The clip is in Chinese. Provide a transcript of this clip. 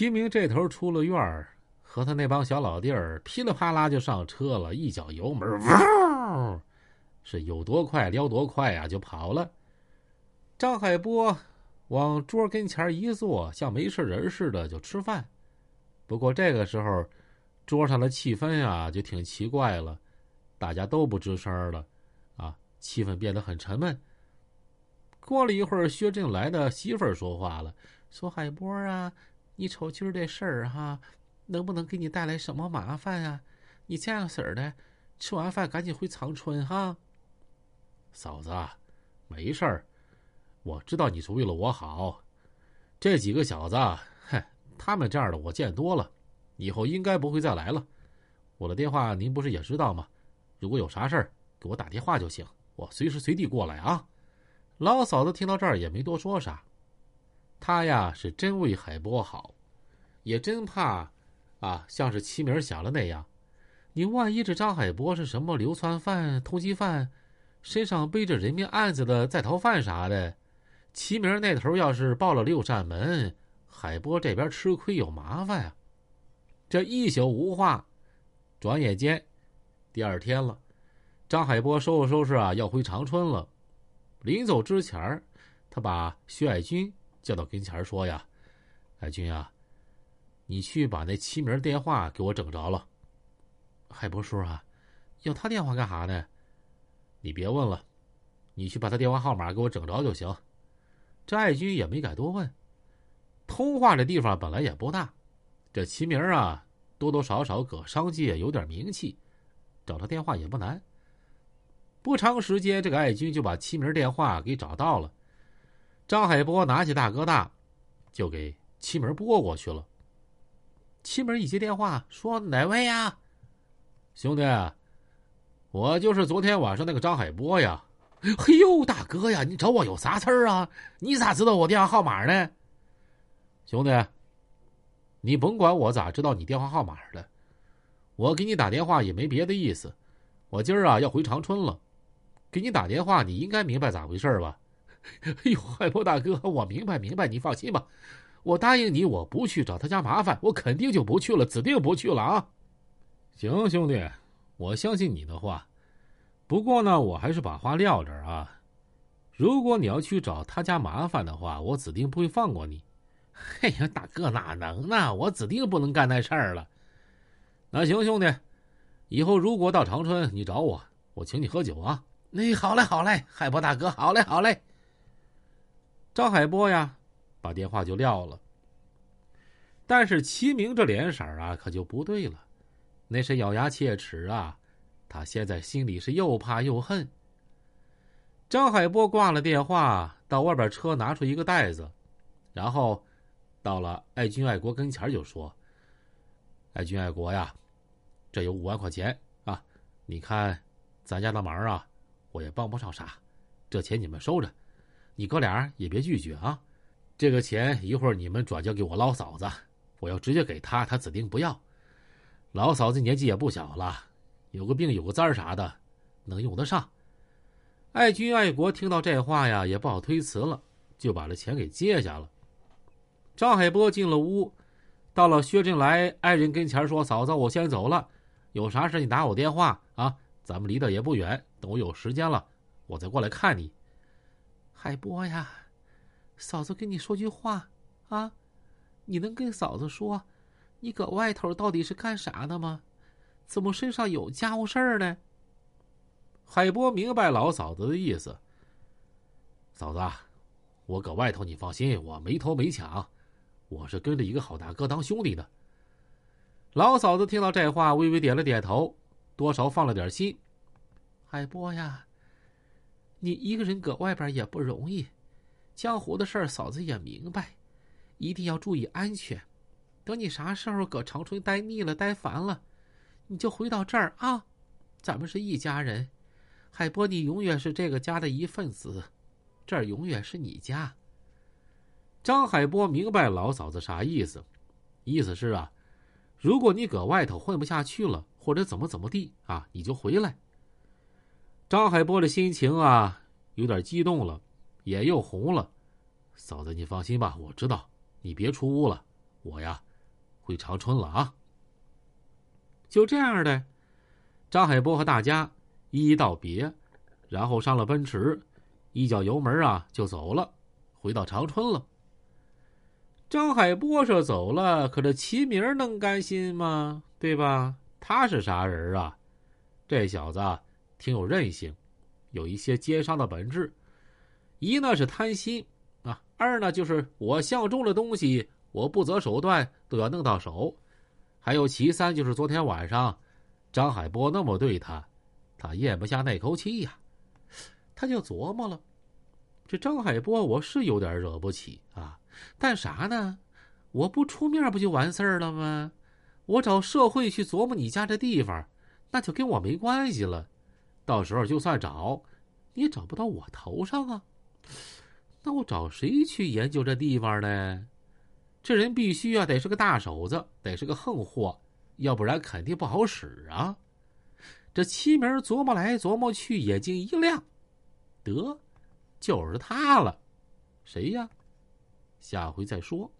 齐明这头出了院儿，和他那帮小老弟儿噼里啪啦就上车了，一脚油门，呜，是有多快撩多快啊，就跑了。张海波往桌跟前一坐，像没事人似的就吃饭。不过这个时候，桌上的气氛啊就挺奇怪了，大家都不吱声了，啊，气氛变得很沉闷。过了一会儿，薛振来的媳妇儿说话了，说：“海波啊，你瞅今儿这事儿哈，能不能给你带来什么麻烦啊？你这样式儿的，吃完饭赶紧回长春哈。”嫂子，没事儿，我知道你是为了我好。这几个小子，哼，他们这样的我见多了，以后应该不会再来了。我的电话您不是也知道吗？如果有啥事儿，给我打电话就行，我随时随地过来啊。老嫂子听到这儿也没多说啥，他呀是真为海波好，也真怕，啊，像是齐明想的那样，你万一这张海波是什么流窜犯、通缉犯，身上背着人命案子的在逃犯啥的，齐明那头要是报了六扇门，海波这边吃亏有麻烦啊。这一宿无话，转眼间，第二天了，张海波收拾收拾啊，要回长春了。临走之前他把薛爱军叫到跟前说：“呀，爱军啊，你去把那齐明电话给我整着了。”海波叔啊，要他电话干啥呢？你别问了，你去把他电话号码给我整着就行。这爱军也没敢多问。通话这地方本来也不大，这齐明啊，多多少少搁商界有点名气，找他电话也不难。不长时间，这个爱军就把齐明电话给找到了。张海波拿起大哥大，就给七门拨过去了。七门一接电话，说：“哪位呀？兄弟，我就是昨天晚上那个张海波呀。”“嘿呦，大哥呀，你找我有啥事儿啊？你咋知道我电话号码呢？”“兄弟，你甭管我咋知道你电话号码的，我给你打电话也没别的意思。我今儿啊要回长春了。”给你打电话，你应该明白咋回事吧？哎呦，海波大哥，我明白明白，你放心吧，我答应你，我不去找他家麻烦，我肯定就不去了，指定不去了啊！行，兄弟，我相信你的话。不过呢，我还是把话撂这儿啊。如果你要去找他家麻烦的话，我指定不会放过你。哎呀，大哥哪能呢？我指定不能干那事儿了。那行，兄弟，以后如果到长春，你找我，我请你喝酒啊。那好嘞，好嘞，海波大哥，好嘞，好嘞。张海波呀，把电话就撂了。但是齐明这脸色啊，可就不对了，那是咬牙切齿啊，他现在心里是又怕又恨。张海波挂了电话，到外边车拿出一个袋子，然后到了爱军爱国跟前就说：“爱军爱国呀，这有五万块钱啊，你看咱家的忙啊。”我也帮不上啥，这钱你们收着，你哥俩也别拒绝啊。这个钱一会儿你们转交给我老嫂子，我要直接给他，他指定不要。老嫂子年纪也不小了，有个病有个灾啥的，能用得上。爱军爱国听到这话呀，也不好推辞了，就把这钱给接下了。张海波进了屋，到了薛振来爱人跟前说：“嫂子，我先走了，有啥事你打我电话啊。”咱们离得也不远，等我有时间了，我再过来看你。海波呀，嫂子跟你说句话啊，你能跟嫂子说，你搁外头到底是干啥的吗？怎么身上有家务事儿呢？海波明白老嫂子的意思。嫂子，我搁外头，你放心，我没偷没抢，我是跟着一个好大哥当兄弟的。老嫂子听到这话，微微点了点头。多少放了点心，海波呀，你一个人搁外边也不容易，江湖的事儿嫂子也明白，一定要注意安全。等你啥时候搁长春待腻了、待烦了，你就回到这儿啊，咱们是一家人。海波，你永远是这个家的一份子，这儿永远是你家。张海波明白老嫂子啥意思，意思是啊，如果你搁外头混不下去了。或者怎么怎么地啊？你就回来。张海波的心情啊，有点激动了，眼又红了。嫂子，你放心吧，我知道，你别出屋了。我呀，回长春了啊。就这样的，张海波和大家一一道别，然后上了奔驰，一脚油门啊就走了，回到长春了。张海波说走了，可这齐明能甘心吗？对吧？他是啥人啊？这小子挺有韧性，有一些奸商的本质。一呢是贪心啊，二呢就是我相中的东西，我不择手段都要弄到手。还有其三就是昨天晚上，张海波那么对他，他咽不下那口气呀。他就琢磨了，这张海波我是有点惹不起啊，但啥呢？我不出面不就完事儿了吗？我找社会去琢磨你家这地方，那就跟我没关系了。到时候就算找，你也找不到我头上啊。那我找谁去研究这地方呢？这人必须啊，得是个大手子，得是个横货，要不然肯定不好使啊。这七明琢磨来琢磨去，眼睛一亮，得，就是他了。谁呀？下回再说。